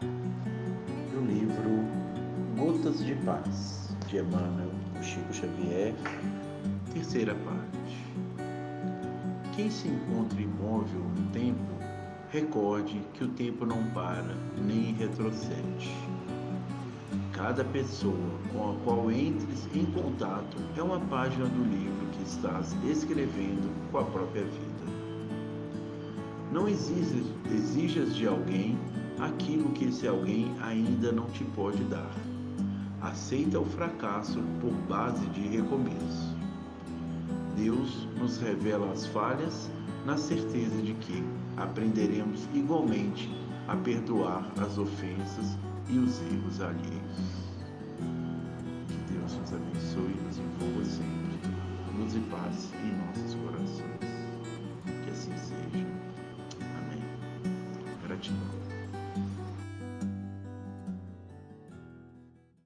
do livro Gotas de Paz, de Emmanuel Chico Xavier, terceira parte. Quem se encontra imóvel no tempo, recorde que o tempo não para nem retrocede. Cada pessoa com a qual entres em contato é uma página do livro que estás escrevendo com a própria vida. Não exijas de alguém aquilo esse alguém ainda não te pode dar. Aceita o fracasso por base de recomeço. Deus nos revela as falhas na certeza de que aprenderemos igualmente a perdoar as ofensas e os erros alheios. Que Deus nos abençoe e nos envolva sempre. Luz e paz em nossos corações. Que assim seja. Amém. Gratidão.